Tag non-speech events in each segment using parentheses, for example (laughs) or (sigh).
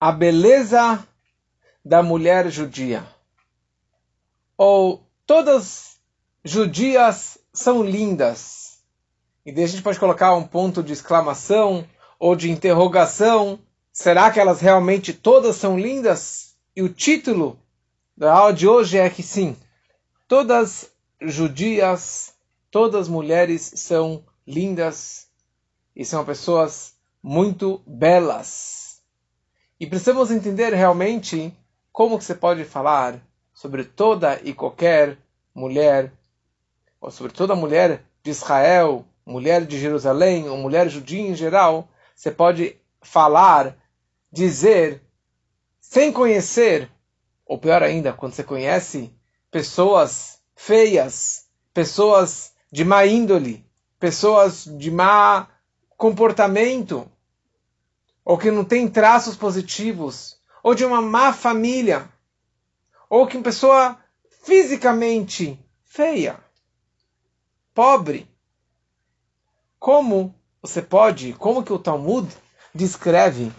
a beleza da mulher judia. Ou todas judias são lindas. E daí a gente pode colocar um ponto de exclamação ou de interrogação. Será que elas realmente todas são lindas? E o título da aula de hoje é que sim, todas judias, todas mulheres são lindas e são pessoas muito belas. E precisamos entender realmente como que você pode falar sobre toda e qualquer mulher, ou sobre toda mulher de Israel, mulher de Jerusalém, ou mulher judia em geral, você pode falar, dizer, sem conhecer ou pior ainda, quando você conhece pessoas feias, pessoas de má índole, pessoas de má comportamento, ou que não tem traços positivos, ou de uma má família, ou que uma pessoa fisicamente feia, pobre. Como você pode, como que o Talmud descreve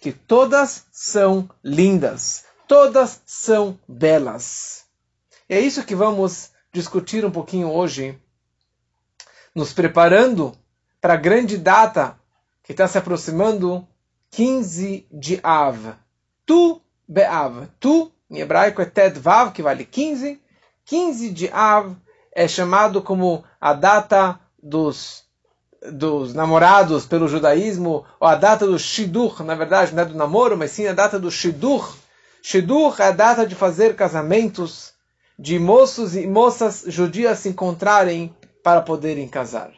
que todas são lindas, todas são belas. É isso que vamos discutir um pouquinho hoje, nos preparando para a grande data que está se aproximando, 15 de Av. Tu Beav. Tu, em hebraico, é Ted Vav, que vale 15. 15 de Av é chamado como a data dos, dos namorados pelo judaísmo, ou a data do Shidur, na verdade, não é do namoro, mas sim a data do Shidur, Shidur é a data de fazer casamentos, de moços e moças judias se encontrarem para poderem casar.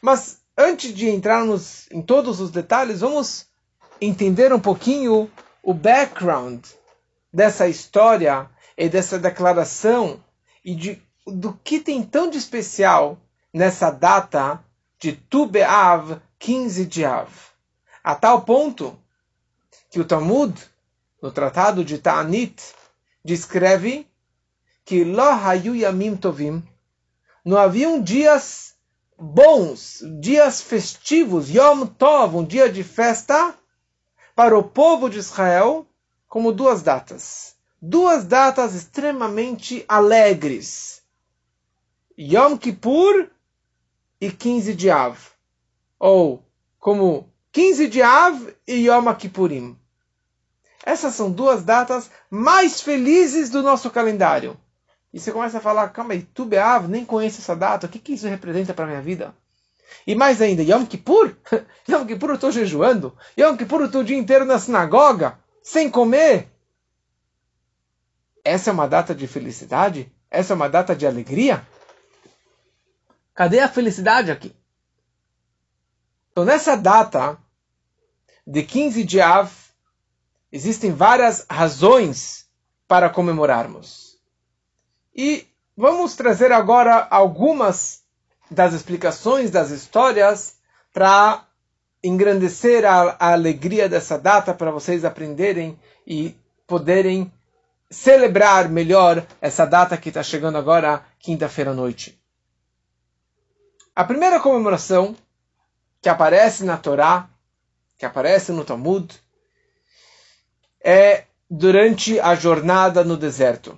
Mas antes de entrarmos em todos os detalhes, vamos entender um pouquinho o background dessa história e dessa declaração e de, do que tem tão de especial nessa data de Tu Be'av, 15 de Av. A tal ponto que o Talmud no tratado de Ta'anit, descreve que Lo hayu yamim tovim, não haviam dias bons, dias festivos, Yom Tov, um dia de festa, para o povo de Israel, como duas datas. Duas datas extremamente alegres. Yom Kippur e 15 de Av. Ou como 15 de Av e Yom Kippurim. Essas são duas datas mais felizes do nosso calendário. E você começa a falar, calma aí, Tu Beav, nem conheço essa data, o que, que isso representa para minha vida? E mais ainda, Yom Kippur? (laughs) Yom Kippur eu estou jejuando. Yom Kippur eu estou o dia inteiro na sinagoga, sem comer. Essa é uma data de felicidade? Essa é uma data de alegria? Cadê a felicidade aqui? Então, nessa data de 15 de Av, Existem várias razões para comemorarmos. E vamos trazer agora algumas das explicações das histórias para engrandecer a, a, alegria dessa data, para vocês aprenderem e poderem celebrar melhor essa data que está chegando agora, quinta-feira à noite. A primeira comemoração que aparece na Torá, que aparece no Talmud, é durante a jornada no deserto.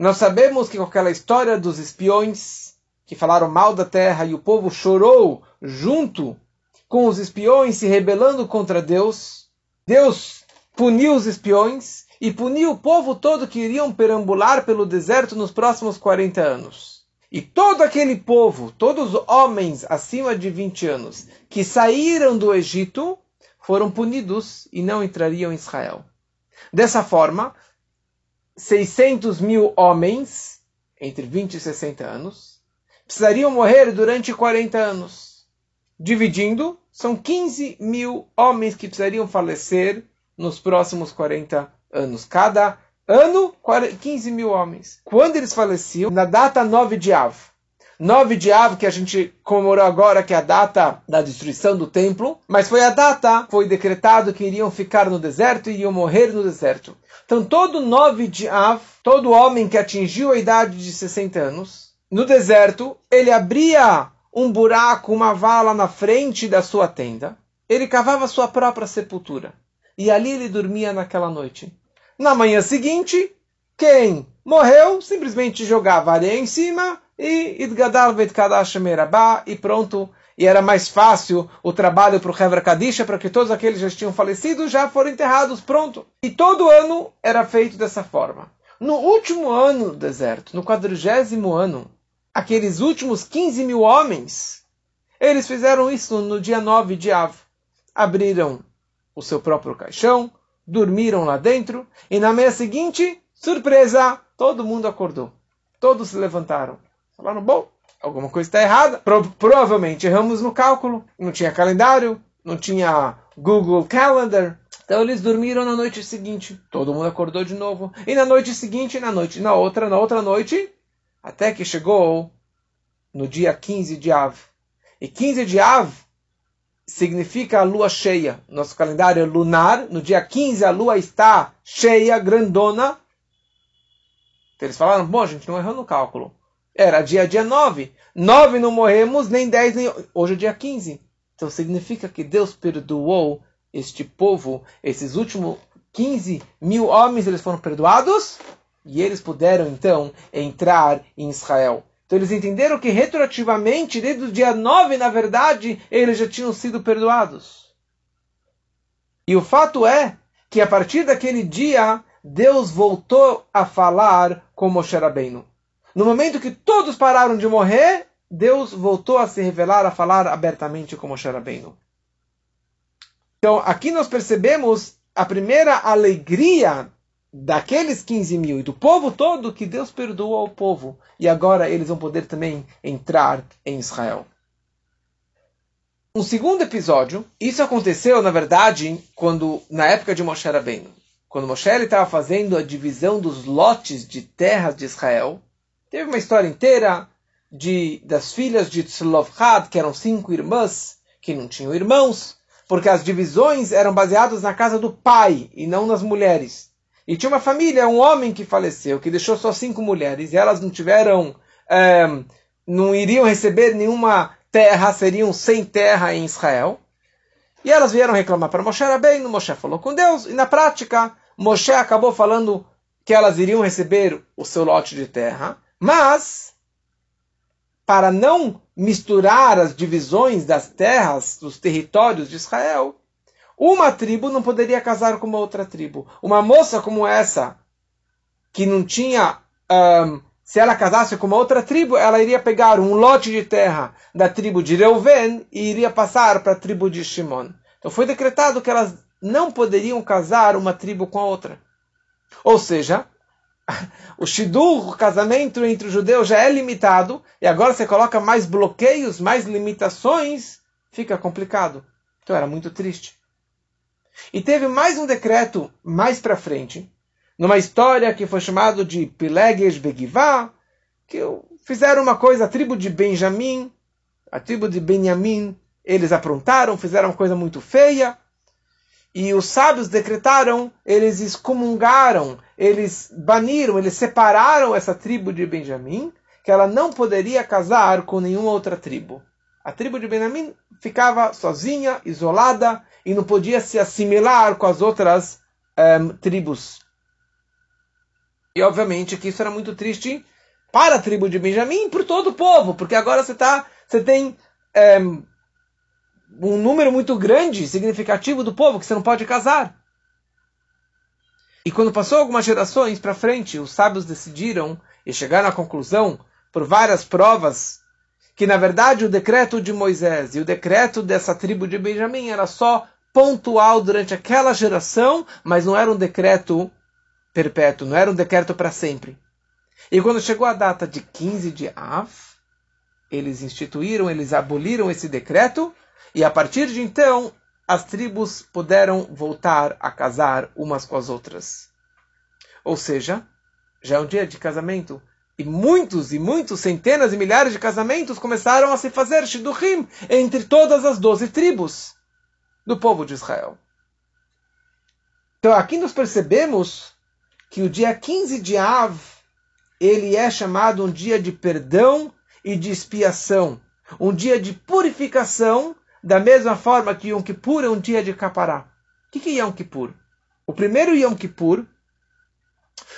Nós sabemos que com aquela história dos espiões que falaram mal da terra e o povo chorou junto com os espiões se rebelando contra Deus, Deus puniu os espiões e puniu o povo todo que iriam perambular pelo deserto nos próximos 40 anos. E todo aquele povo, todos os homens acima de 20 anos que saíram do Egito, foram punidos e não entrariam em Israel. Dessa forma, 600 mil homens, entre 20 e 60 anos, precisariam morrer durante 40 anos. Dividindo, são 15 mil homens que precisariam falecer nos próximos 40 anos. Cada ano, 15 mil homens. Quando eles faleciam? Na data 9 de Av. 9 de Av, que a gente comemorou agora, que é a data da destruição do templo, mas foi a data, foi decretado que iriam ficar no deserto e iriam morrer no deserto. Então, todo 9 de Av, todo homem que atingiu a idade de 60 anos, no deserto, ele abria um buraco, uma vala na frente da sua tenda, ele cavava sua própria sepultura. e ali ele dormia naquela noite. Na manhã seguinte, quem morreu simplesmente jogava areia em cima e Idgadal Kadash Merabá e pronto. E era mais fácil o trabalho para o Hevra Kadisha, para que todos aqueles que já tinham falecido já foram enterrados, pronto. E todo ano era feito dessa forma. No último ano do deserto, no quadrigésimo ano, aqueles últimos 15 mil homens, eles fizeram isso no dia 9 de Av. Abriram o seu próprio caixão, dormiram lá dentro, e na manhã seguinte, surpresa, todo mundo acordou. Todos se levantaram. Falaram, bom, alguma coisa está errada. Pro provavelmente erramos no cálculo. Não tinha calendário, não tinha Google Calendar. Então eles dormiram na noite seguinte. Todo mundo acordou de novo. E na noite seguinte, na noite, na outra, na outra noite, até que chegou no dia 15 de Av. E 15 de Av significa a lua cheia. Nosso calendário é lunar. No dia 15 a lua está cheia, grandona. Então eles falaram: bom, a gente não errou no cálculo. Era dia dia 9. 9 não morremos, nem 10, nem. Hoje é dia 15. Então significa que Deus perdoou este povo, esses últimos 15 mil homens, eles foram perdoados e eles puderam então entrar em Israel. Então eles entenderam que retroativamente, desde o dia 9, na verdade, eles já tinham sido perdoados. E o fato é que a partir daquele dia, Deus voltou a falar com Moshe Rabbeinu. No momento que todos pararam de morrer, Deus voltou a se revelar, a falar abertamente com Moshe Rabbeinu. Então, aqui nós percebemos a primeira alegria daqueles 15 mil e do povo todo que Deus perdoou ao povo. E agora eles vão poder também entrar em Israel. Um segundo episódio, isso aconteceu, na verdade, quando na época de Moshe Rabbeinu. Quando Moshe estava fazendo a divisão dos lotes de terras de Israel, Teve uma história inteira de, das filhas de Tzlovchad, que eram cinco irmãs, que não tinham irmãos, porque as divisões eram baseadas na casa do pai e não nas mulheres. E tinha uma família, um homem que faleceu, que deixou só cinco mulheres, e elas não tiveram, é, não iriam receber nenhuma terra, seriam sem terra em Israel. E elas vieram reclamar para Moshe Rabbeinu, Moshe falou com Deus, e na prática, Moshe acabou falando que elas iriam receber o seu lote de terra, mas, para não misturar as divisões das terras, dos territórios de Israel, uma tribo não poderia casar com uma outra tribo. Uma moça como essa, que não tinha. Um, se ela casasse com uma outra tribo, ela iria pegar um lote de terra da tribo de Reuven e iria passar para a tribo de Shimon. Então foi decretado que elas não poderiam casar uma tribo com a outra. Ou seja, (laughs) o shidur, o casamento entre os judeus já é limitado, e agora você coloca mais bloqueios, mais limitações, fica complicado. Então era muito triste. E teve mais um decreto mais para frente, numa história que foi chamado de Pileges Begivá, que fizeram uma coisa, a tribo de Benjamim, a tribo de Benjamim, eles aprontaram, fizeram uma coisa muito feia, e os sábios decretaram, eles excomungaram, eles baniram, eles separaram essa tribo de Benjamim, que ela não poderia casar com nenhuma outra tribo. A tribo de Benjamim ficava sozinha, isolada, e não podia se assimilar com as outras um, ehm, tribos. E obviamente que isso era muito triste para a tribo de Benjamim e por todo o povo, porque agora você, tá, você tem um, ehm, um número muito grande, significativo do povo que você não pode casar. E quando passou algumas gerações para frente, os sábios decidiram e chegaram à conclusão, por várias provas, que na verdade o decreto de Moisés e o decreto dessa tribo de Benjamim era só pontual durante aquela geração, mas não era um decreto perpétuo, não era um decreto para sempre. E quando chegou a data de 15 de Av, eles instituíram, eles aboliram esse decreto e a partir de então, as tribos puderam voltar a casar umas com as outras. Ou seja, já é um dia de casamento. E muitos e muitos, centenas e milhares de casamentos começaram a se fazer shidduchim entre todas as doze tribos do povo de Israel. Então aqui nós percebemos que o dia 15 de Av, ele é chamado um dia de perdão e de expiação, um dia de purificação da mesma forma que Yom Kippur é um dia de capará. O que, que é Yom Kippur? O primeiro Yom Kippur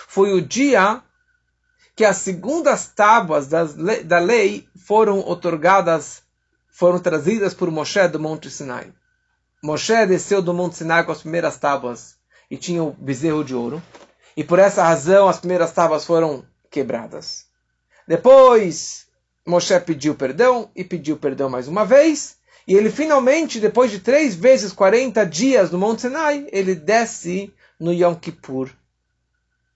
foi o dia que as segundas tábuas das, da lei foram otorgadas, foram trazidas por Moshe do Monte Sinai. Moshe desceu do Monte Sinai com as primeiras tábuas e tinha o bezerro de ouro. E por essa razão as primeiras tábuas foram quebradas. Depois Moshe pediu perdão e pediu perdão mais uma vez. E ele finalmente, depois de três vezes 40 dias no Monte Sinai, ele desce no Yom Kippur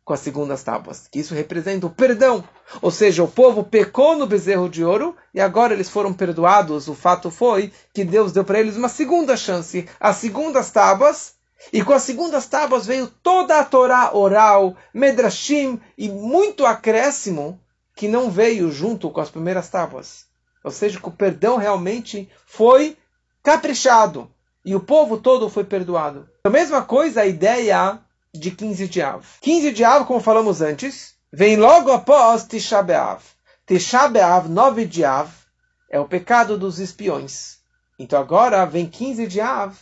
com as segundas tábuas. Que isso representa o perdão. Ou seja, o povo pecou no bezerro de ouro e agora eles foram perdoados. O fato foi que Deus deu para eles uma segunda chance. As segundas tábuas. E com as segundas tábuas veio toda a Torá oral, Medrashim e muito acréscimo que não veio junto com as primeiras tábuas. Ou seja, que o perdão realmente foi caprichado. E o povo todo foi perdoado. A mesma coisa a ideia de 15 de Av. 15 de Av, como falamos antes, vem logo após Tisha B'Av. Tisha B'Av, 9 de Av, é o pecado dos espiões. Então agora vem 15 de Av,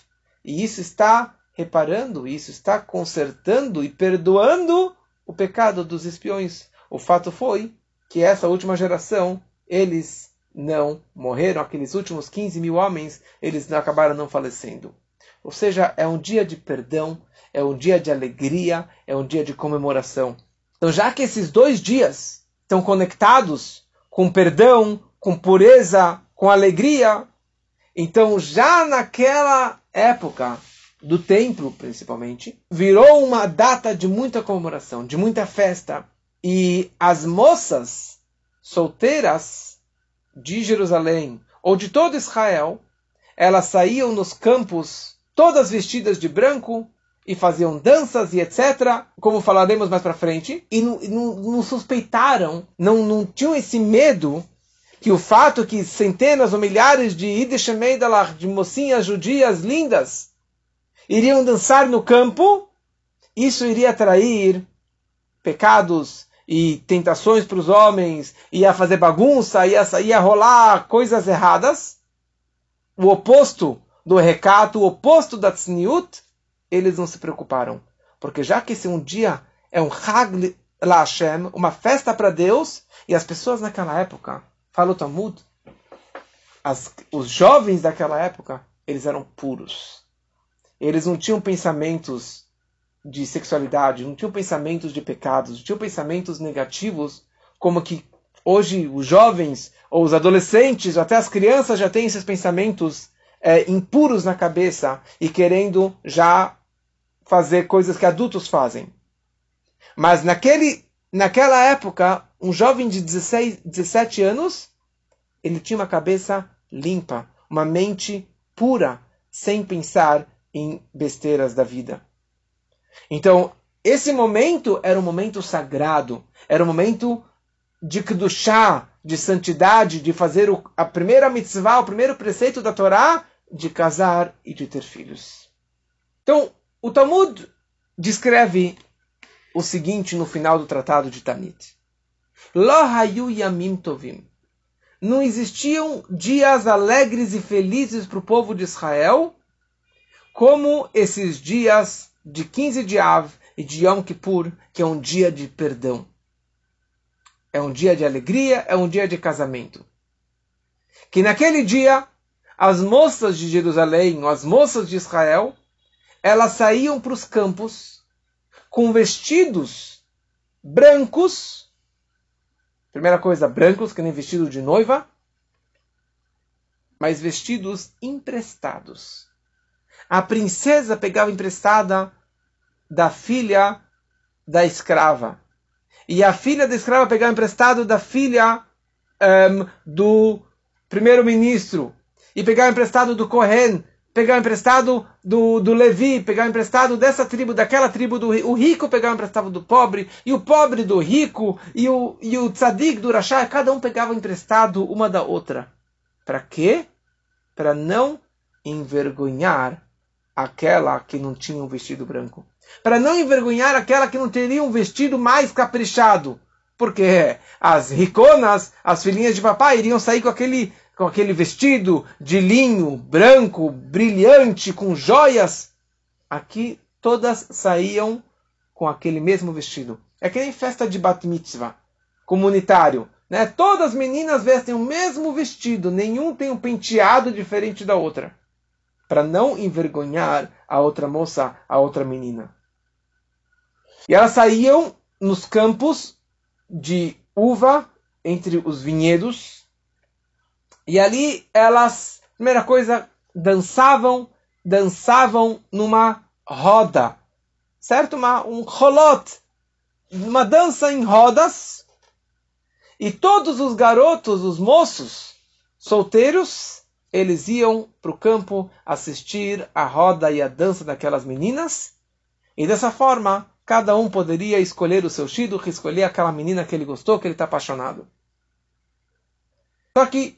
e isso está reparando, isso está consertando e perdoando o pecado dos espiões. O fato foi que essa última geração, eles não morreram, aqueles últimos 15 mil homens, eles acabaram não falecendo. Ou seja, é um dia de perdão, é um dia de alegria, é um dia de comemoração. Então, já que esses dois dias estão conectados com perdão, com pureza, com alegria, então já naquela época do templo, principalmente, virou uma data de muita comemoração, de muita festa. E as moças solteiras de Jerusalém ou de todo Israel, elas saíam nos campos todas vestidas de branco e faziam danças e etc., como falaremos mais para frente, e não, não, não, suspeitaram, não, não tinham esse medo que o fato que centenas ou milhares de Ideshemeidalar, de mocinhas judias lindas, iriam dançar no campo, isso iria atrair pecados e tentações para os homens, ia fazer bagunça, ia, ia rolar coisas erradas. O oposto do recato, o oposto da tzniut, eles não se preocuparam. Porque já que esse um dia é um Hag la Hashem, uma festa para Deus, e as pessoas naquela época, fala o Talmud, as, os jovens daquela época, eles eram puros. Eles não tinham pensamentos de sexualidade, não tinham pensamentos de pecados, não tinham pensamentos negativos, como que hoje os jovens, ou os adolescentes, até as crianças já têm esses pensamentos é, impuros na cabeça e querendo já fazer coisas que adultos fazem. Mas naquele, naquela época, um jovem de 16, 17 anos, ele tinha uma cabeça limpa, uma mente pura, sem pensar em besteiras da vida. Então, esse momento era um momento sagrado, era um momento de Kedushá, de santidade, de fazer a primeira mitzvah, o primeiro preceito da Torá, de casar e de ter filhos. Então, o Talmud descreve o seguinte no final do tratado de Tanit. Lo hayu yamim tovim. Não existiam dias alegres e felizes para o povo de Israel como esses dias de 15 de Av e de Yom Kippur, que é um dia de perdão. É um dia de alegria, é um dia de casamento. Que naquele dia as moças de Jerusalém, ou as moças de Israel, elas saíam para os campos com vestidos brancos. Primeira coisa, brancos, que nem vestido de noiva, mas vestidos emprestados. A princesa pegava emprestada da filha da escrava. E a filha da escrava pegava emprestado da filha um, do primeiro-ministro e pegar emprestado do Kohen, pegar emprestado do, do Levi, pegar emprestado dessa tribo, daquela tribo, do o rico pegar emprestado do pobre, e o pobre do rico, e o, e o tzadik do Rashá, cada um pegava emprestado uma da outra. Para quê? Para não envergonhar aquela que não tinha um vestido branco. Para não envergonhar aquela que não teria um vestido mais caprichado. Porque as riconas, as filhinhas de papai, iriam sair com aquele com aquele vestido de linho branco, brilhante, com joias. aqui todas saíam com aquele mesmo vestido. É que nem festa de bat mitzvah, comunitário. Né? Todas as meninas vestem o mesmo vestido, nenhum tem um penteado diferente da outra. Para não envergonhar a outra moça, a outra menina. E elas saíam nos campos de uva, entre os vinhedos. E ali elas, primeira coisa, dançavam, dançavam numa roda. Certo? Uma, um rolot. Uma dança em rodas. E todos os garotos, os moços solteiros, eles iam para o campo assistir a roda e a dança daquelas meninas. E dessa forma, cada um poderia escolher o seu shidduch, escolher aquela menina que ele gostou, que ele está apaixonado. Só que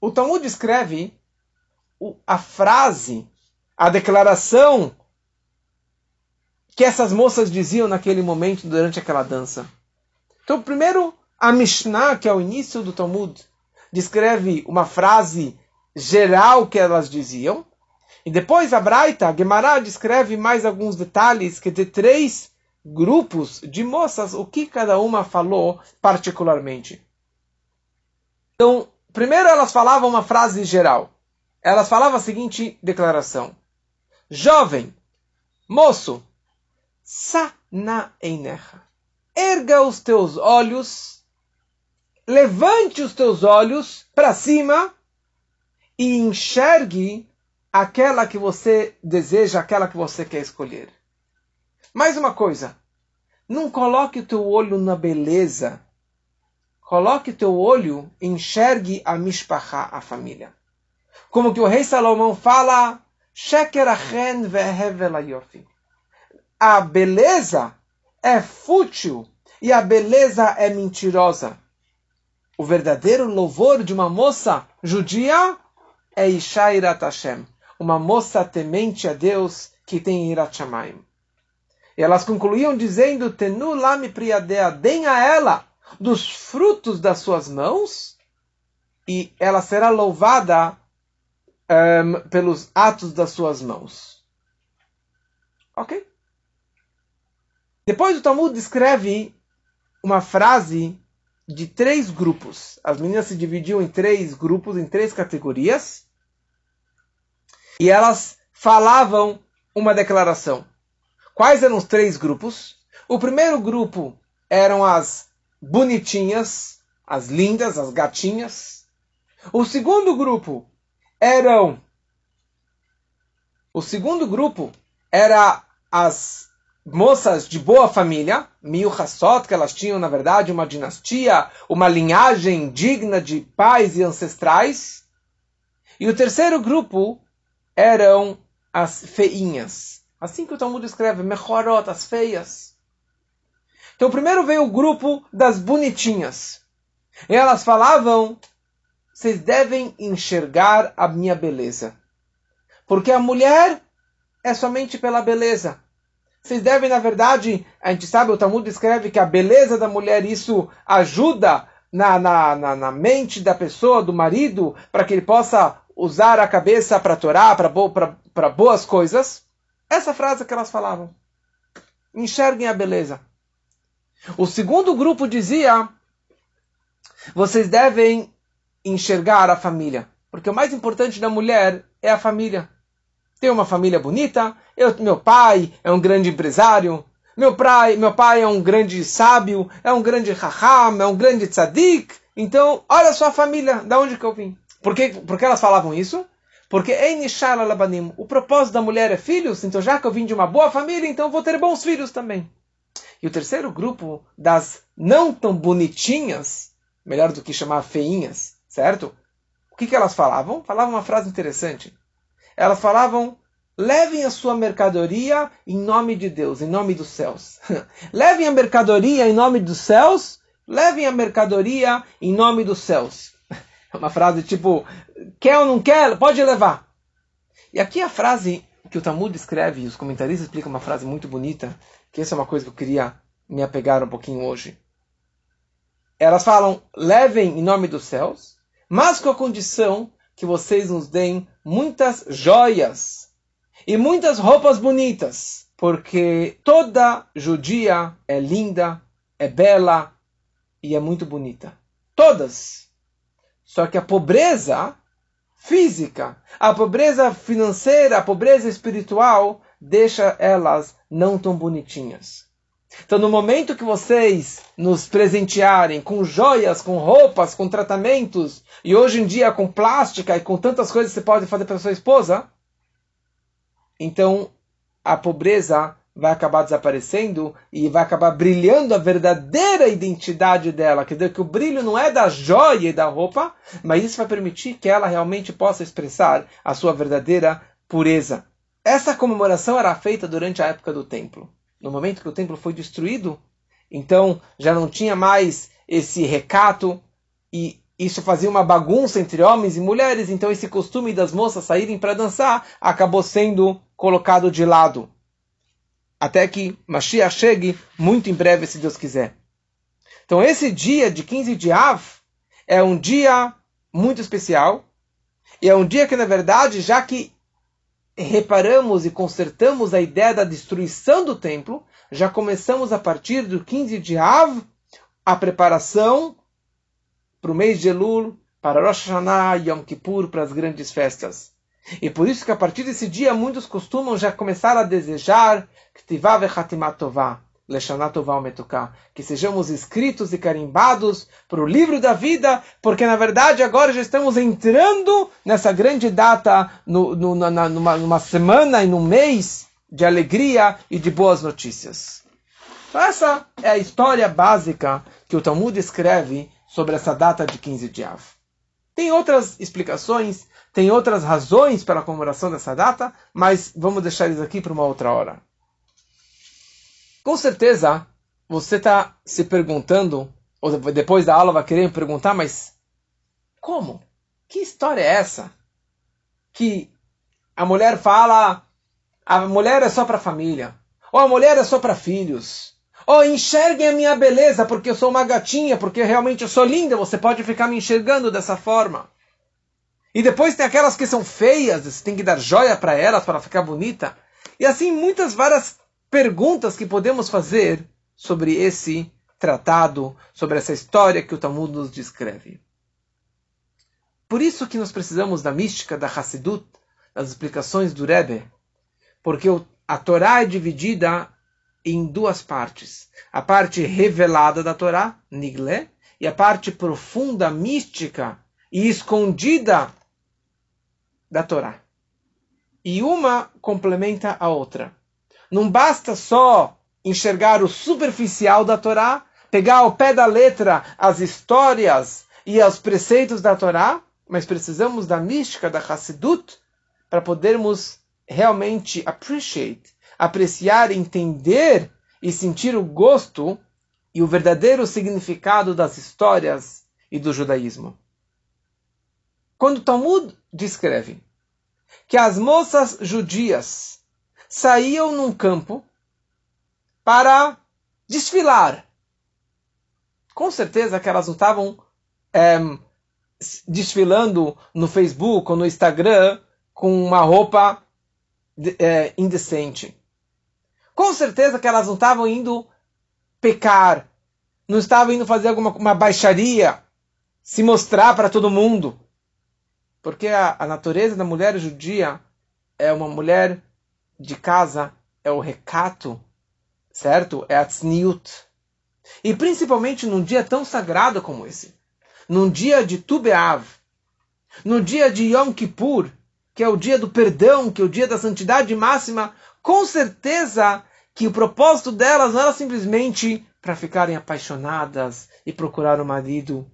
o Talmud escreve a frase, a declaração que essas moças diziam naquele momento durante aquela dança. Então, primeiro, a Mishnah, que é o início do Talmud, descreve uma frase geral que elas diziam. E depois a Braita, a Gemara, descreve mais alguns detalhes, que de três grupos de moças, o que cada uma falou particularmente. Então, primeiro elas falavam uma frase geral. Elas falavam a seguinte declaração: Jovem, moço, sana einecha. Erga os teus olhos, levante os teus olhos para cima e enxergue aquela que você deseja, aquela que você quer escolher. Mais uma coisa, não coloque o teu olho na beleza. Coloque o teu olho, enxergue a mishpacha, a família. Como que o rei Salomão fala, a beleza é fútil e a beleza é mentirosa. O verdadeiro louvor de uma moça judia é Ishairat Hashem, uma moça temente a Deus que tem Irat Shamayim. E elas concluíam dizendo, Tenu lami priadea, deem a ela dos frutos das suas mãos, e ela será louvada um, pelos atos das suas mãos. Ok? Depois o Talmud descreve uma frase de três grupos. As meninas se dividiam em três grupos, em três categorias. E elas falavam uma declaração. Quais eram os três grupos? O primeiro grupo eram as bonitinhas, as lindas, as gatinhas. O segundo grupo eram o segundo grupo era as moças de boa família, mil Hassot, que elas tinham, na verdade, uma dinastia, uma linhagem digna de pais e ancestrais. E o terceiro grupo eram as feinhas. Assim que o Talmud escreve, Mechorot, as feias. Então primeiro veio o grupo das bonitinhas. E elas falavam vocês devem enxergar a minha beleza. Porque a mulher é somente pela beleza. Vocês devem, na verdade, a gente sabe, o Talmud escreve que a beleza da mulher, isso ajuda na, na, na, na mente da pessoa, do marido, para que ele possa usar a cabeça para Torá, para boas coisas. Essa frase que elas falavam. Enxerguem a beleza. O segundo grupo dizia: vocês devem enxergar a família. Porque o mais importante da mulher é a família. Tem uma família bonita, eu, meu pai é um grande empresário, meu pai, meu pai é um grande sábio, é um grande raham, é um grande tzadik. Então, olha só a família, da onde que eu vim. Por que, por que elas falavam isso? Porque o propósito da mulher é filhos, então já que eu vim de uma boa família, então vou ter bons filhos também. E o terceiro grupo das não tão bonitinhas, melhor do que chamar feinhas, certo? O que, que elas falavam? Falavam uma frase interessante. Elas falavam: levem a sua mercadoria em nome de Deus, em nome dos céus. (laughs) levem a mercadoria em nome dos céus, levem a mercadoria em nome dos céus. (laughs) É uma frase tipo: quer ou não quer, pode levar. E aqui a frase que o Talmud escreve, e os comentaristas explicam uma frase muito bonita, que essa é uma coisa que eu queria me apegar um pouquinho hoje. Elas falam: levem em nome dos céus, mas com a condição que vocês nos deem muitas joias e muitas roupas bonitas, porque toda judia é linda, é bela e é muito bonita. Todas. Só que a pobreza física, a pobreza financeira, a pobreza espiritual deixa elas não tão bonitinhas. Então, no momento que vocês nos presentearem com joias, com roupas, com tratamentos, e hoje em dia com plástica e com tantas coisas que você pode fazer para sua esposa, então a pobreza vai acabar desaparecendo e vai acabar brilhando a verdadeira identidade dela. Quer dizer que o brilho não é da joia e da roupa, mas isso vai permitir que ela realmente possa expressar a sua verdadeira pureza. Essa comemoração era feita durante a época do templo. No momento que o templo foi destruído, então já não tinha mais esse recato e isso fazia uma bagunça entre homens e mulheres, então esse costume das moças saírem para dançar acabou sendo colocado de lado. Até que Mashiach chegue muito em breve, se Deus quiser. Então esse dia de 15 de Av é um dia muito especial e é um dia que, na verdade, já que reparamos e consertamos a ideia da destruição do templo, já começamos a partir do 15 de Av a preparação para o mês de Elul, para Rosh Hashanah Yom Kippur, para as grandes festas. E por isso que a partir desse dia muitos costumam já começar a desejar que sejamos escritos e carimbados para o livro da vida, porque na verdade agora já estamos entrando nessa grande data, no, no, na, numa, numa semana e num mês de alegria e de boas notícias. Então essa é a história básica que o Talmud escreve sobre essa data de 15 de Av. Tem outras explicações, tem outras razões para a comemoração dessa data, mas vamos deixar isso aqui para uma outra hora. Com certeza, você está se perguntando, ou depois da aula vai querer perguntar, mas como? Que história é essa? Que a mulher fala, a mulher é só para família, ou a mulher é só para filhos, ou enxerguem a minha beleza porque eu sou uma gatinha, porque realmente eu sou linda, você pode ficar me enxergando dessa forma. E depois tem aquelas que são feias, você tem que dar joia para elas para ficar bonita. E assim muitas várias perguntas que podemos fazer sobre esse tratado, sobre essa história que o Talmud nos descreve. Por isso que nós precisamos da mística da Hassidut, das explicações do Rebbe, porque a Torá é dividida em duas partes. A parte revelada da Torá, Nigle, e a parte profunda, mística e escondida da Torá. E uma complementa a outra. Não basta só enxergar o superficial da Torá, pegar ao pé da letra as histórias e os preceitos da Torá, mas precisamos da mística da Hassidut para podermos realmente appreciate, apreciar, entender e sentir o gosto e o verdadeiro significado das histórias e do judaísmo. Quando Talmud descreve que as moças judias saíam num campo para desfilar. Com certeza que elas não estavam é, desfilando no Facebook ou no Instagram com uma roupa é, indecente. Com certeza que elas não estavam indo pecar, não estavam indo fazer alguma uma baixaria, se mostrar para todo mundo. Porque a, a natureza da mulher judia é uma mulher de casa é o recato, certo? É a tzniut. E principalmente num dia tão sagrado como esse. Num dia de Tu Be'av. No dia de Yom Kippur, que é o dia do perdão, que é o dia da santidade máxima, com certeza que o propósito delas não era simplesmente para ficarem apaixonadas e procurar um marido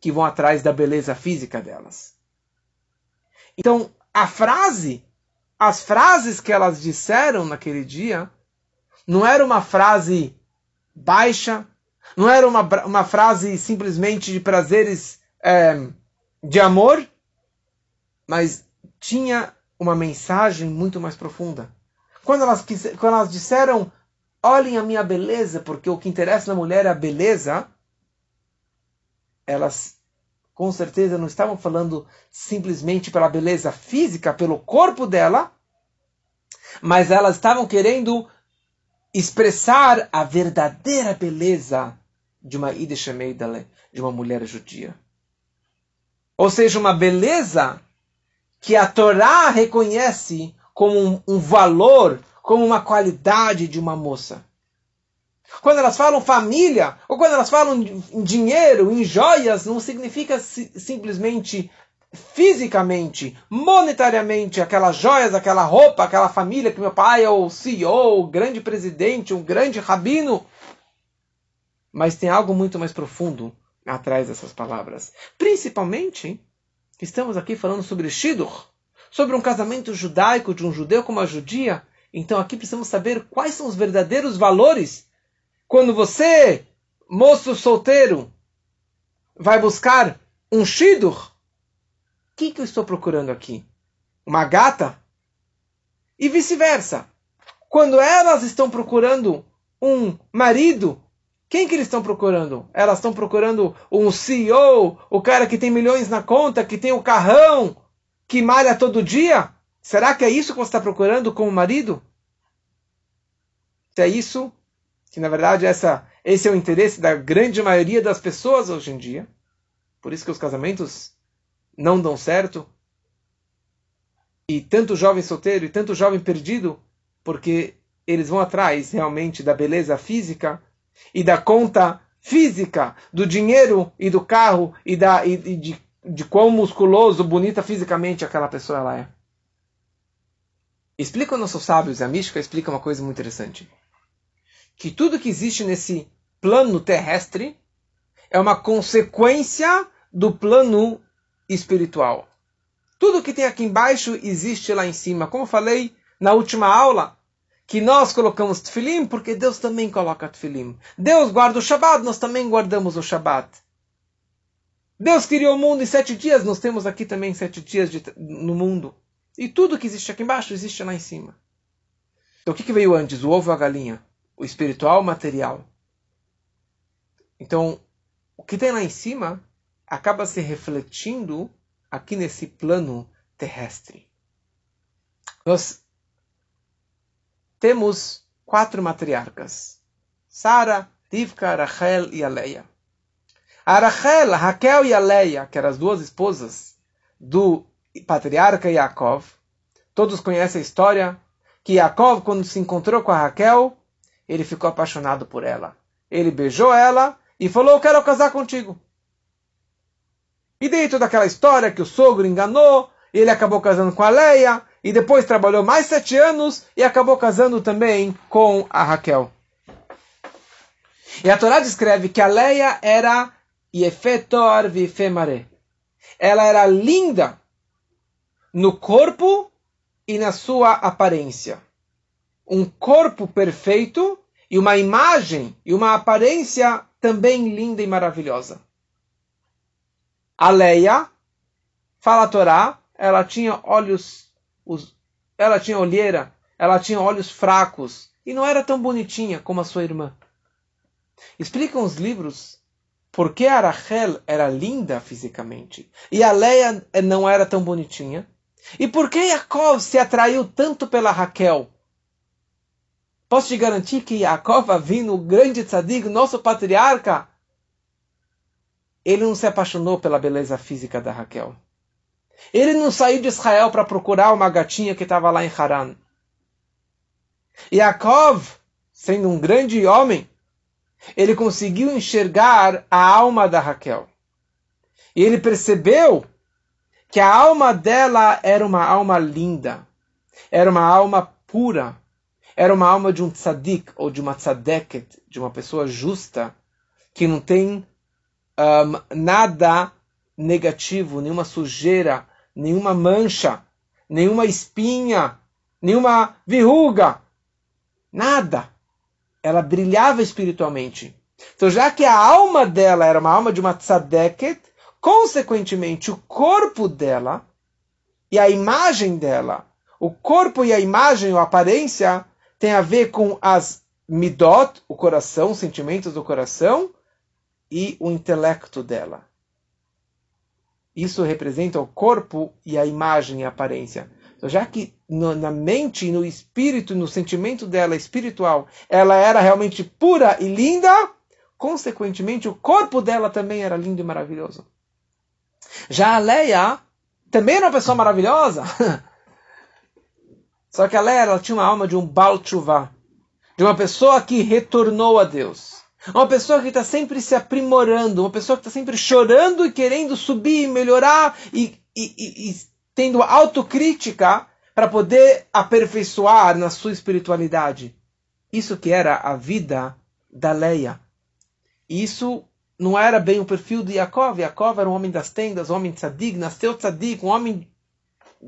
que vão atrás da beleza física delas. Então, a frase as frases que elas disseram naquele dia não era uma frase baixa, não era uma, uma frase simplesmente de prazeres é, de amor, mas tinha uma mensagem muito mais profunda. Quando elas, quando elas disseram, olhem a minha beleza, porque o que interessa na mulher é a beleza, elas com certeza não estavam falando simplesmente pela beleza física, pelo corpo dela, mas elas estavam querendo expressar a verdadeira beleza de uma Idish Meidale, de uma mulher judia. Ou seja, uma beleza que a Torá reconhece como um, um valor, como uma qualidade de uma moça. Quando elas falam família, ou quando elas falam em dinheiro, em joias, não significa simplesmente fisicamente, monetariamente, aquelas joias, aquela roupa, aquela família que meu pai é o CEO, o grande presidente, um grande rabino. Mas tem algo muito mais profundo atrás dessas palavras. Principalmente, estamos aqui falando sobre Shidur, sobre um casamento judaico de um judeu com uma judia. Então aqui precisamos saber quais são os verdadeiros valores. Quando você, moço solteiro, vai buscar um Shidur, o que, que eu estou procurando aqui? Uma gata? E vice-versa. Quando elas estão procurando um marido, quem que eles estão procurando? Elas estão procurando um CEO, o cara que tem milhões na conta, que tem o carrão, que malha todo dia? Será que é isso que você está procurando como marido? Se é isso, que na verdade essa, esse é o interesse da grande maioria das pessoas hoje em dia, por isso que os casamentos não dão certo. E tanto jovem solteiro e tanto jovem perdido, porque eles vão atrás realmente da beleza física e da conta física, do dinheiro e do carro e, da, e, e de, de quão musculoso, bonita fisicamente aquela pessoa ela é. Explica nossos sábios, a mística explica uma coisa muito interessante. Que tudo que existe nesse plano terrestre é uma consequência do plano espiritual. Tudo que tem aqui embaixo existe lá em cima. Como falei na última aula, que nós colocamos tefilim porque Deus também coloca tefilim. Deus guarda o Shabat, nós também guardamos o Shabat. Deus criou o mundo em sete dias, nós temos aqui também sete dias de, no mundo. E tudo que existe aqui embaixo existe lá em cima. Então o que, que veio antes? O ovo ou a galinha? O espiritual o material? Então, o que tem lá em cima acaba se refletindo aqui nesse plano terrestre. Nós temos quatro matriarcas: Sara, Rivka, Rachel e Aleia. A Rachel, Raquel e a Leia, que eram as duas esposas do patriarca Yaakov, todos conhecem a história que Yaakov, quando se encontrou com a Raquel, ele ficou apaixonado por ela. Ele beijou ela e falou: quero casar contigo. E dentro daquela história que o sogro enganou, ele acabou casando com a Leia, e depois trabalhou mais sete anos e acabou casando também com a Raquel. E a Torá descreve que a Leia era Yefetor Vifemare. Ela era linda no corpo e na sua aparência. Um corpo perfeito e uma imagem e uma aparência também linda e maravilhosa. A Leia, fala a Torá, ela tinha olhos, os, ela tinha olheira, ela tinha olhos fracos e não era tão bonitinha como a sua irmã. Explicam os livros por que a Rachel era linda fisicamente e a Leia não era tão bonitinha. E por que Yaakov se atraiu tanto pela Raquel? Posso te garantir que Yaakov, vindo o grande tzadig, nosso patriarca, ele não se apaixonou pela beleza física da Raquel. Ele não saiu de Israel para procurar uma gatinha que estava lá em Haran. Yaakov, sendo um grande homem, ele conseguiu enxergar a alma da Raquel. E ele percebeu que a alma dela era uma alma linda, era uma alma pura, era uma alma de um tzadik ou de uma tzadeket, de uma pessoa justa, que não tem um, nada negativo, nenhuma sujeira, nenhuma mancha, nenhuma espinha, nenhuma verruga, nada. Ela brilhava espiritualmente. Então, já que a alma dela era uma alma de uma tzadeket, consequentemente, o corpo dela e a imagem dela, o corpo e a imagem, ou aparência, tem a ver com as midot, o coração, os sentimentos do coração, e o intelecto dela. Isso representa o corpo e a imagem e a aparência. Então, já que no, na mente, no espírito, no sentimento dela espiritual, ela era realmente pura e linda, consequentemente o corpo dela também era lindo e maravilhoso. Já a Leia também era uma pessoa maravilhosa. (laughs) Só que a Leia ela tinha uma alma de um Baal de uma pessoa que retornou a Deus. Uma pessoa que está sempre se aprimorando, uma pessoa que está sempre chorando e querendo subir, melhorar e, e, e, e tendo autocrítica para poder aperfeiçoar na sua espiritualidade. Isso que era a vida da Leia. Isso não era bem o perfil de Yaakov. Yaakov era um homem das tendas, um homem tzadig, nasceu tzadig, um homem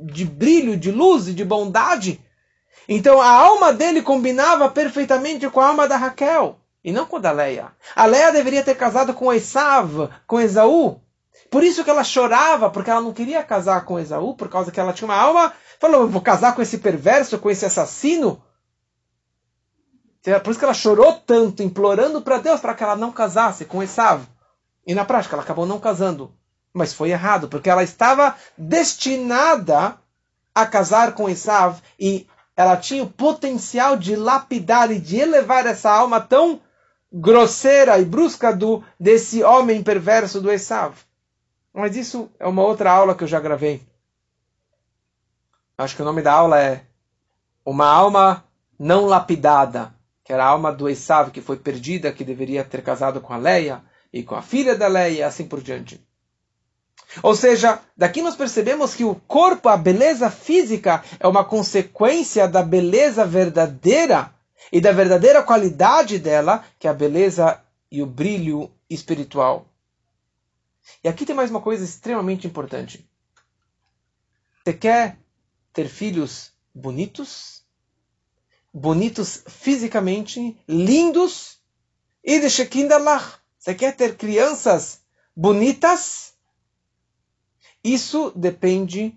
de brilho, de luz e de bondade. Então a alma dele combinava perfeitamente com a alma da Raquel e não com a da Leia. A Leia deveria ter casado com Esav, com Esaú. Por isso que ela chorava, porque ela não queria casar com Esaú, por causa que ela tinha uma alma. Falou, vou casar com esse perverso, com esse assassino. Por isso que ela chorou tanto, implorando para Deus para que ela não casasse com Esav. E na prática ela acabou não casando. Mas foi errado, porque ela estava destinada a casar com Esav e ela tinha o potencial de lapidar e de elevar essa alma tão grosseira e brusca do desse homem perverso do Esav. Mas isso é uma outra aula que eu já gravei. Acho que o nome da aula é Uma alma não lapidada que era a alma do Esav que foi perdida, que deveria ter casado com a Leia e com a filha da Leia e assim por diante. Ou seja, daqui nós percebemos que o corpo, a beleza física, é uma consequência da beleza verdadeira e da verdadeira qualidade dela, que é a beleza e o brilho espiritual. E aqui tem mais uma coisa extremamente importante. Você quer ter filhos bonitos? bonitos fisicamente, lindos, e de Shekindallah. Você quer ter crianças bonitas? Isso depende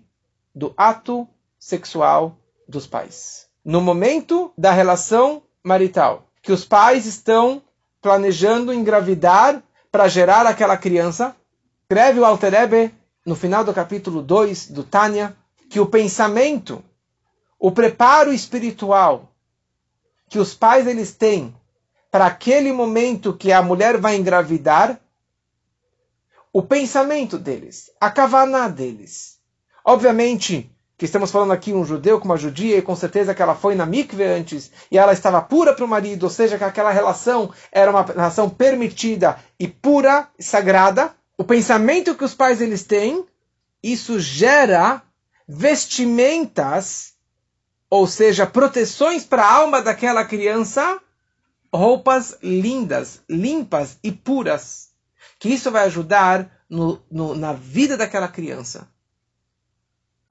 do ato sexual dos pais. No momento da relação marital, que os pais estão planejando engravidar para gerar aquela criança, escreve o Alterebe no final do capítulo 2 do Tânia que o pensamento, o preparo espiritual que os pais eles têm para aquele momento que a mulher vai engravidar, o pensamento deles, a kavaná deles. Obviamente que estamos falando aqui um judeu com uma judia e com certeza que ela foi na mikve antes e ela estava pura para o marido, ou seja, que aquela relação era uma relação permitida e pura e sagrada. O pensamento que os pais eles têm, isso gera vestimentas ou seja, proteções para a alma daquela criança, roupas lindas, limpas e puras. Que isso vai ajudar no, no, na vida daquela criança.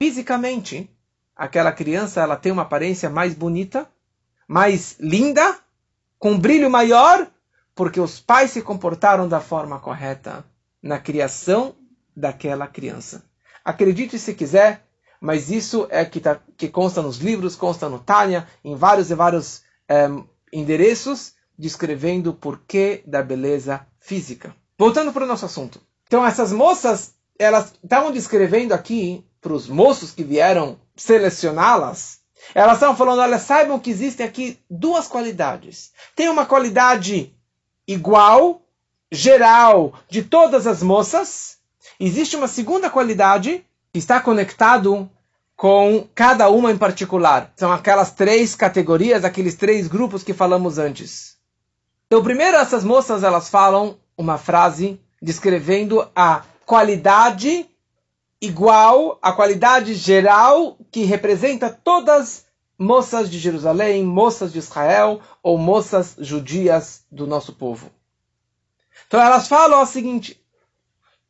Fisicamente, aquela criança ela tem uma aparência mais bonita, mais linda, com brilho maior, porque os pais se comportaram da forma correta na criação daquela criança. Acredite se quiser, mas isso é que, tá, que consta nos livros, consta no Tânia, em vários e vários é, endereços, descrevendo o porquê da beleza física. Voltando para o nosso assunto. Então, essas moças, elas estavam descrevendo aqui para os moços que vieram selecioná-las, elas estavam falando, olha, saibam que existem aqui duas qualidades. Tem uma qualidade igual, geral, de todas as moças. Existe uma segunda qualidade está conectado com cada uma em particular. São aquelas três categorias, aqueles três grupos que falamos antes. Então, primeiro essas moças elas falam uma frase descrevendo a qualidade igual, a qualidade geral que representa todas moças de Jerusalém, moças de Israel ou moças judias do nosso povo. Então elas falam o seguinte: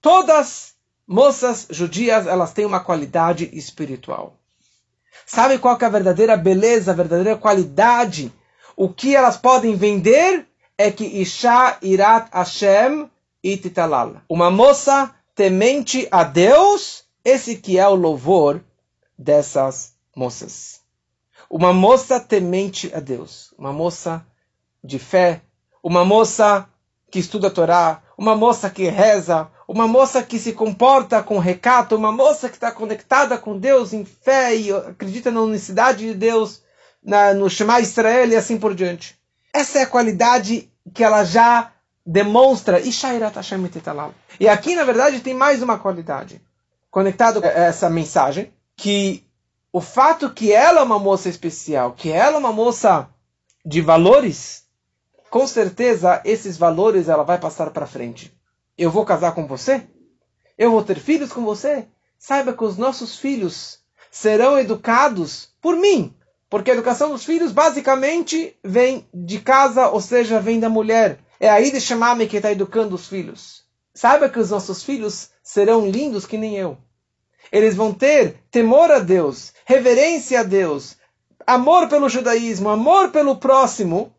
todas moças judias, elas têm uma qualidade espiritual. Sabe qual é a verdadeira beleza, a verdadeira qualidade? O que elas podem vender é que Isha Irat Hashem Ititalal. Uma moça temente a Deus, esse que é o louvor dessas moças. Uma moça temente a Deus, uma moça de fé, uma moça que estuda a Torá, uma moça que reza, uma moça que se comporta com recato, uma moça que está conectada com Deus em fé e acredita na unicidade de Deus, na, no Shema Israel e assim por diante. Essa é a qualidade que ela já demonstra. E aqui, na verdade, tem mais uma qualidade. Conectado com essa mensagem, que o fato que ela é uma moça especial, que ela é uma moça de valores, com certeza esses valores ela vai passar para frente. Eu vou casar com você? Eu vou ter filhos com você? Saiba que os nossos filhos serão educados por mim, porque a educação dos filhos basicamente vem de casa, ou seja, vem da mulher. É aí de chamar-me que está educando os filhos. Saiba que os nossos filhos serão lindos que nem eu. Eles vão ter temor a Deus, reverência a Deus, amor pelo judaísmo, amor pelo próximo,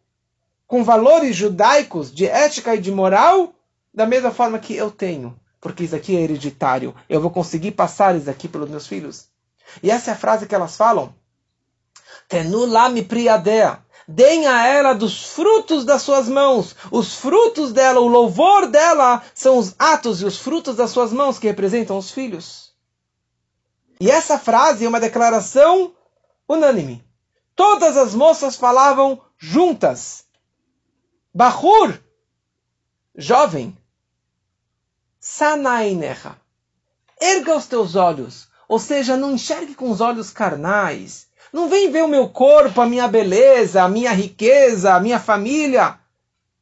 com valores judaicos de ética e de moral, da mesma forma que eu tenho, porque isso aqui é hereditário. Eu vou conseguir passar isso aqui pelos meus filhos. E essa é a frase que elas falam. Tenu lami priadea. Deem a ela dos frutos das suas mãos. Os frutos dela, o louvor dela, são os atos e os frutos das suas mãos que representam os filhos. E essa frase é uma declaração unânime. Todas as moças falavam juntas. Bahur, jovem, sanainecha, erga os teus olhos, ou seja, não enxergue com os olhos carnais. Não vem ver o meu corpo, a minha beleza, a minha riqueza, a minha família.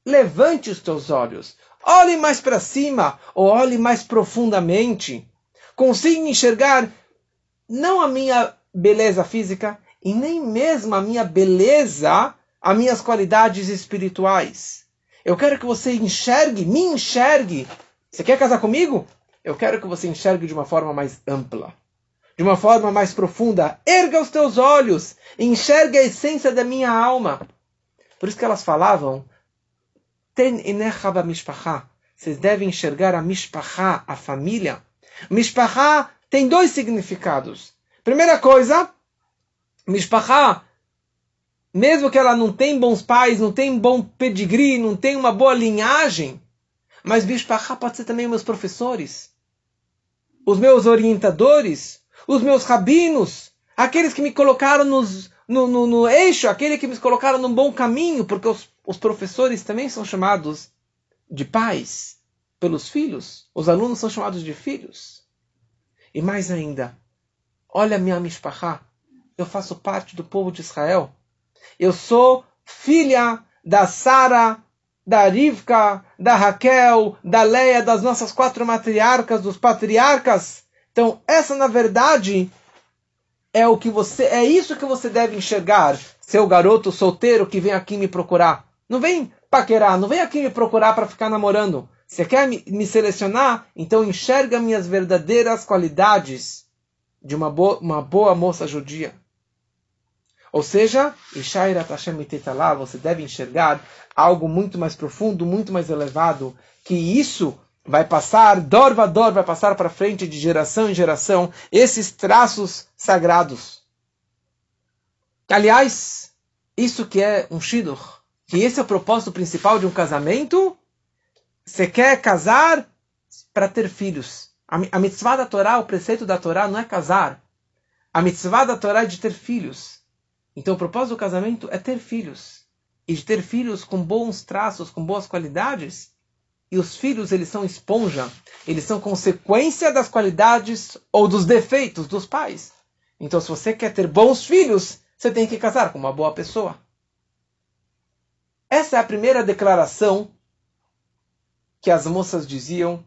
Levante os teus olhos. Olhe mais para cima ou olhe mais profundamente. Consiga enxergar não a minha beleza física e nem mesmo a minha beleza, as minhas qualidades espirituais. Eu quero que você enxergue, me enxergue. Você quer casar comigo? Eu quero que você enxergue de uma forma mais ampla, de uma forma mais profunda. Erga os teus olhos, enxergue a essência da minha alma. Por isso que elas falavam, Ten. Vocês devem enxergar a mishpacha, a família. Mishpacha tem dois significados. Primeira coisa, mishpacha, mesmo que ela não tem bons pais, não tem bom pedigree, não tem uma boa linhagem, mas mishpacha pode ser também meus professores, os meus orientadores, os meus rabinos, aqueles que me colocaram nos, no, no, no, eixo, aqueles que me colocaram num bom caminho, porque os, os professores também são chamados de pais pelos filhos, os alunos são chamados de filhos. E mais ainda, olha minha mishpachá, eu faço parte do povo de Israel. Eu sou filha da Sara, da Rivka, da Raquel, da Leia, das nossas quatro matriarcas, dos patriarcas. Então, essa na verdade é o que você, é isso que você deve enxergar, seu garoto solteiro que vem aqui me procurar. Não vem paquerar, não vem aqui me procurar para ficar namorando. Você quer me, selecionar? Então enxerga minhas verdadeiras qualidades de uma boa, uma boa moça judia. Ou seja, você deve enxergar algo muito mais profundo, muito mais elevado, que isso vai passar, dorva dor, vai passar para frente de geração em geração, esses traços sagrados. Aliás, isso que é um shidduch, que esse é o propósito principal de um casamento, você quer casar para ter filhos. A mitzvah da Torá, o preceito da Torá não é casar. A mitzvah da Torá é de ter filhos. Então o propósito do casamento é ter filhos. E de ter filhos com bons traços, com boas qualidades. E os filhos, eles são esponja. Eles são consequência das qualidades ou dos defeitos dos pais. Então se você quer ter bons filhos, você tem que casar com uma boa pessoa. Essa é a primeira declaração que as moças diziam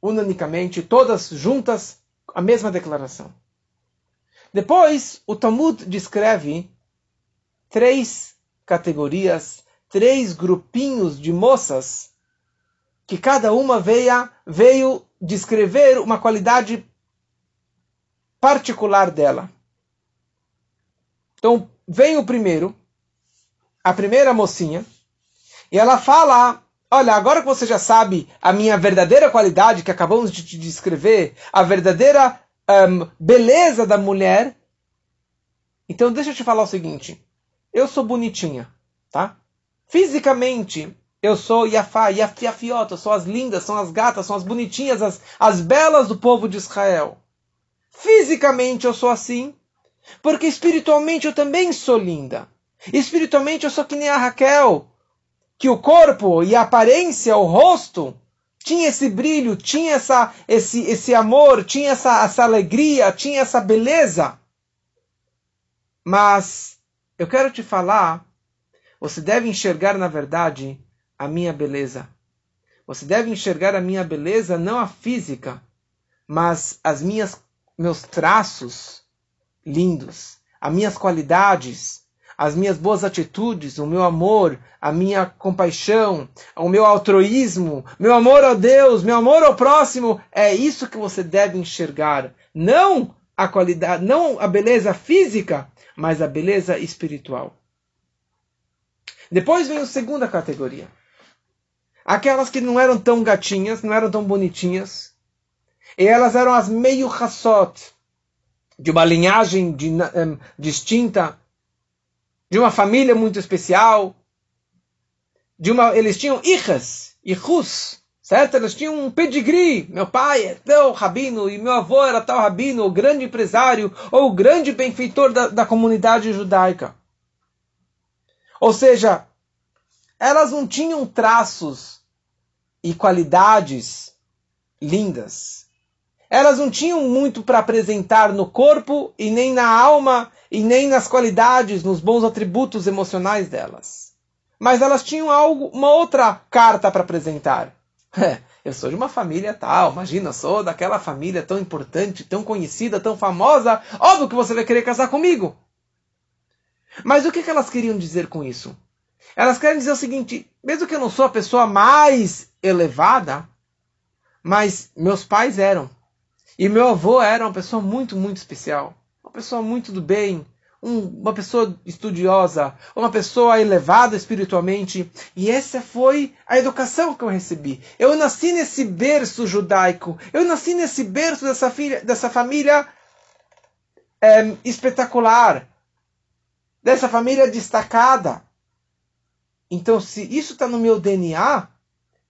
unanicamente, todas juntas, a mesma declaração. Depois, o Talmud descreve três categorias, três grupinhos de moças, que cada uma veio, veio descrever uma qualidade particular dela. Então, vem o primeiro, a primeira mocinha, e ela fala Olha, agora que você já sabe a minha verdadeira qualidade, que acabamos de te descrever, a verdadeira um, beleza da mulher, então deixa eu te falar o seguinte. Eu sou bonitinha, tá? Fisicamente, Eu sou Yafá, Yafiota, são as lindas, são as gatas, são as bonitinhas, as, as belas do povo de Israel. Fisicamente eu sou assim, porque espiritualmente eu também sou linda. Espiritualmente eu sou que nem a Raquel, que o corpo e a aparência, o rosto, tinha esse brilho, tinha essa, esse, esse amor, tinha essa, essa alegria, tinha essa beleza. Mas eu quero te falar, você deve enxergar na verdade a minha beleza. Você deve enxergar a minha beleza não a física, mas as minhas meus traços lindos, as minhas qualidades, as minhas boas atitudes, o meu amor, a minha compaixão, o meu altruísmo, meu amor a Deus, meu amor ao próximo, é isso que você deve enxergar, não a qualidade, não a beleza física, mas a beleza espiritual. Depois vem a segunda categoria. Aquelas que não eram tão gatinhas, não eram tão bonitinhas, e elas eram as meio rassot, de uma linhagem de, um, distinta, de uma família muito especial, de uma, eles tinham hijas, hijos, certo? Eles tinham um pedigree. Meu pai é tal rabino e meu avô era tal rabino, o grande empresário ou o grande benfeitor da, da comunidade judaica. Ou seja, elas não tinham traços e qualidades lindas. Elas não tinham muito para apresentar no corpo e nem na alma e nem nas qualidades, nos bons atributos emocionais delas. Mas elas tinham algo, uma outra carta para apresentar. (laughs) eu sou de uma família tal, imagina, sou daquela família tão importante, tão conhecida, tão famosa, óbvio que você vai querer casar comigo. Mas o que, que elas queriam dizer com isso? Elas querem dizer o seguinte: mesmo que eu não sou a pessoa mais elevada, mas meus pais eram. E meu avô era uma pessoa muito, muito especial uma pessoa muito do bem, um, uma pessoa estudiosa, uma pessoa elevada espiritualmente. E essa foi a educação que eu recebi. Eu nasci nesse berço judaico, eu nasci nesse berço dessa, filha, dessa família é, espetacular, dessa família destacada. Então, se isso está no meu DNA,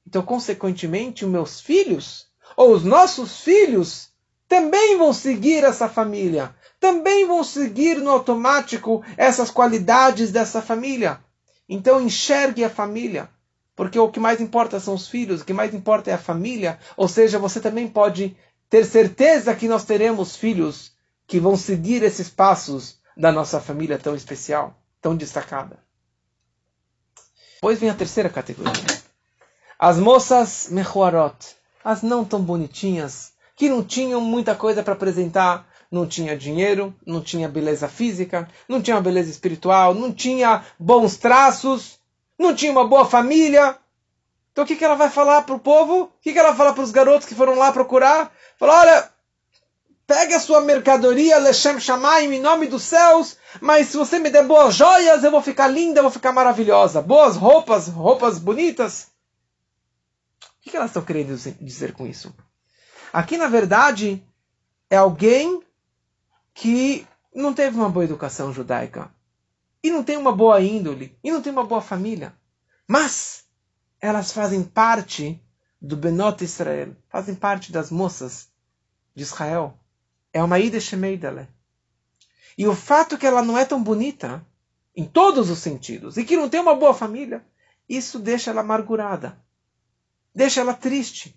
então, consequentemente, os meus filhos, ou os nossos filhos, também vão seguir essa família também vão seguir no automático essas qualidades dessa família. Então enxergue a família, porque o que mais importa são os filhos, o que mais importa é a família. Ou seja, você também pode ter certeza que nós teremos filhos que vão seguir esses passos da nossa família tão especial, tão destacada. Depois vem a terceira categoria. As moças mechuarot, as não tão bonitinhas, que não tinham muita coisa para apresentar, não tinha dinheiro, não tinha beleza física, não tinha beleza espiritual, não tinha bons traços, não tinha uma boa família. Então o que, que ela vai falar para o povo? O que, que ela falar para os garotos que foram lá procurar? Fala, olha, pegue a sua mercadoria, Lechem Shamaim, em nome dos céus, mas se você me der boas joias, eu vou ficar linda, eu vou ficar maravilhosa. Boas roupas, roupas bonitas. O que, elas estão querendo dizer com isso? Aqui, na verdade, é alguém que não teve uma boa educação judaica, e não tem uma boa índole, e não tem uma boa família. Mas elas fazem parte do Benot Israel, fazem parte das moças de Israel. É uma Ida Shemeidale. E o fato que ela não é tão bonita, em todos os sentidos, e que não tem uma boa família, isso deixa ela amargurada. Deixa ela triste.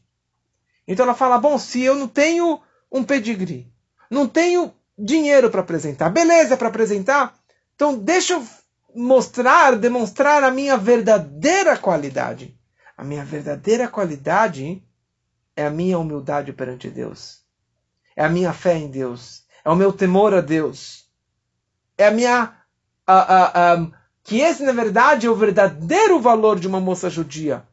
Então ela fala: bom, se eu não tenho um pedigree, não tenho dinheiro para apresentar, beleza para apresentar. Então deixa eu mostrar, demonstrar a minha verdadeira qualidade. A minha verdadeira qualidade é a minha humildade perante Deus. É a minha fé em Deus. É o meu temor a Deus. É a minha. Que esse, na verdade, é o verdadeiro valor de uma moça judia.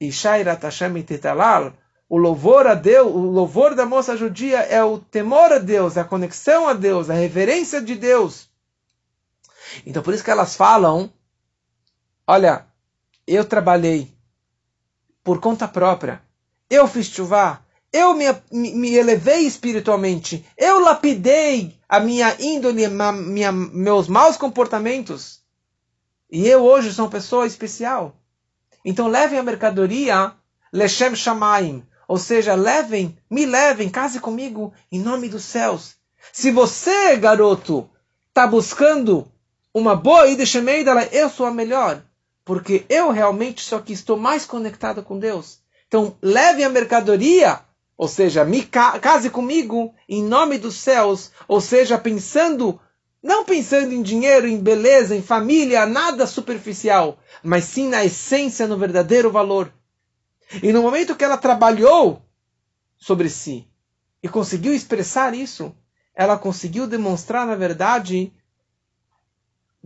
E Shairat Hashem Tetalal o louvor a Deus, o louvor da moça judia é o temor a Deus, é a conexão a Deus, a reverência de Deus. Então por isso que elas falam: olha, eu trabalhei por conta própria, eu fiz chuvá, eu me, me, elevei espiritualmente, eu lapidei a minha índole, minha, meus maus comportamentos. E eu hoje sou uma pessoa especial. Então levem a mercadoria Leshem Shamaim. Ou seja, levem, me levem, case comigo em nome dos céus. Se você, garoto, está buscando uma boa ida dela, eu sou a melhor. Porque eu realmente sou que estou mais conectado com Deus. Então, leve a mercadoria, ou seja, me case comigo em nome dos céus, ou seja, pensando, não pensando em dinheiro, em beleza, em família, nada superficial, mas sim na essência, no verdadeiro valor. E no momento que ela trabalhou sobre si e conseguiu expressar isso, ela conseguiu demonstrar, na verdade,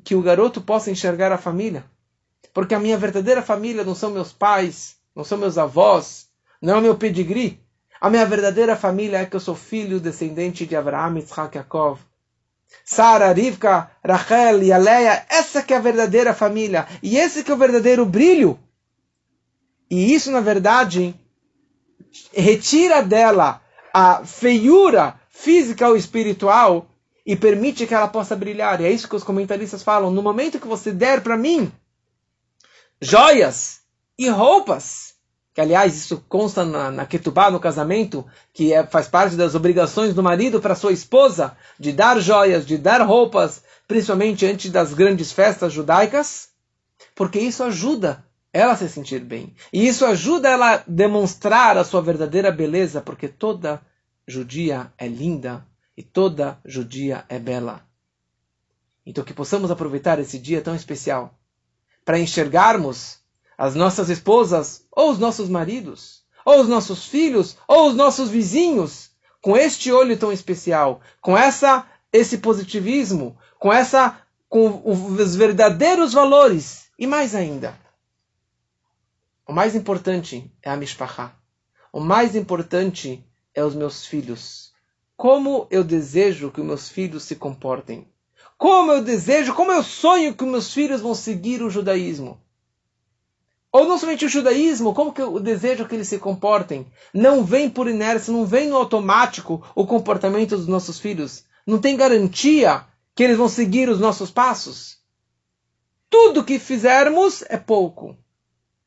que o garoto possa enxergar a família. Porque a minha verdadeira família não são meus pais, não são meus avós, não é o meu pedigree. A minha verdadeira família é que eu sou filho descendente de Abraham, Yitzhak, Yaakov. Sara, Rivka, Rachel e Aleia, essa que é a verdadeira família. E esse que é o verdadeiro brilho. E isso, na verdade, retira dela a feiura física ou espiritual e permite que ela possa brilhar. E é isso que os comentaristas falam. No momento que você der para mim joias e roupas, que aliás isso consta na, na Ketubá, no casamento, que é, faz parte das obrigações do marido para sua esposa, de dar joias, de dar roupas, principalmente antes das grandes festas judaicas, porque isso ajuda ela a se sentir bem. E isso ajuda ela a demonstrar a sua verdadeira beleza, porque toda judia é linda e toda judia é bela. Então que possamos aproveitar esse dia tão especial para enxergarmos as nossas esposas, ou os nossos maridos, ou os nossos filhos, ou os nossos vizinhos, com este olho tão especial, com essa esse positivismo, com essa com os verdadeiros valores e mais ainda. O mais importante é a mishpachá. O mais importante é os meus filhos. Como eu desejo que os meus filhos se comportem. Como eu desejo, como eu sonho que meus filhos vão seguir o judaísmo. Ou não somente o judaísmo, como que eu desejo que eles se comportem. Não vem por inércia, não vem no automático o comportamento dos nossos filhos. Não tem garantia que eles vão seguir os nossos passos. Tudo que fizermos é pouco.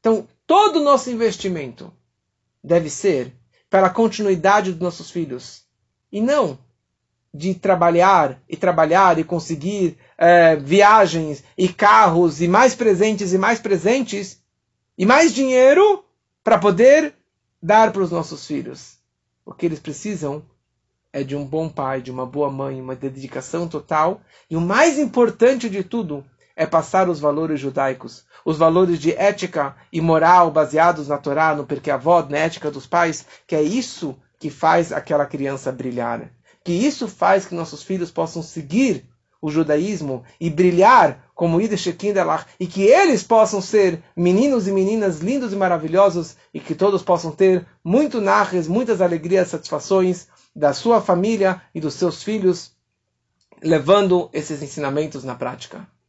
Então, todo o nosso investimento deve ser para a continuidade dos nossos filhos. E não de trabalhar e trabalhar e conseguir é, viagens e carros e mais presentes e mais presentes e mais dinheiro para poder dar para os nossos filhos. O que eles precisam é de um bom pai, de uma boa mãe, uma dedicação total e o mais importante de tudo é passar os valores judaicos, os valores de ética e moral baseados na Torá, no porque avó, na ética dos pais, que é isso que faz aquela criança brilhar que isso faz que nossos filhos possam seguir o judaísmo e brilhar como Ideshekindelach e que eles possam ser meninos e meninas lindos e maravilhosos e que todos possam ter muito narres, muitas alegrias, satisfações da sua família e dos seus filhos, levando esses ensinamentos na prática.